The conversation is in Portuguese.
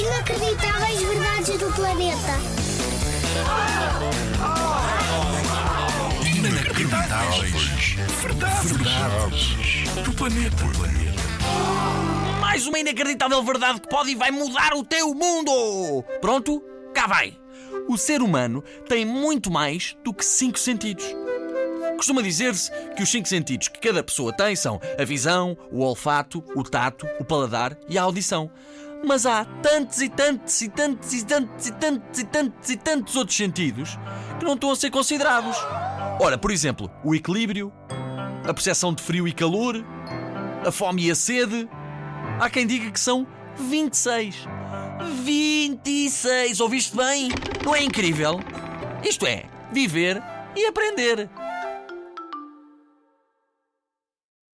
Inacreditáveis verdades do planeta. Inacreditáveis. Verdades. Verdades. Do planeta. Mais uma inacreditável verdade que pode e vai mudar o teu mundo! Pronto? Cá vai! O ser humano tem muito mais do que cinco sentidos. Costuma dizer-se que os cinco sentidos que cada pessoa tem são a visão, o olfato, o tato, o paladar e a audição. Mas há tantos e tantos e tantos e tantos e tantos e tantos e tantos outros sentidos que não estão a ser considerados. Ora, por exemplo, o equilíbrio, a percepção de frio e calor, a fome e a sede. Há quem diga que são 26. 26! Ouviste bem? Não é incrível? Isto é, viver e aprender.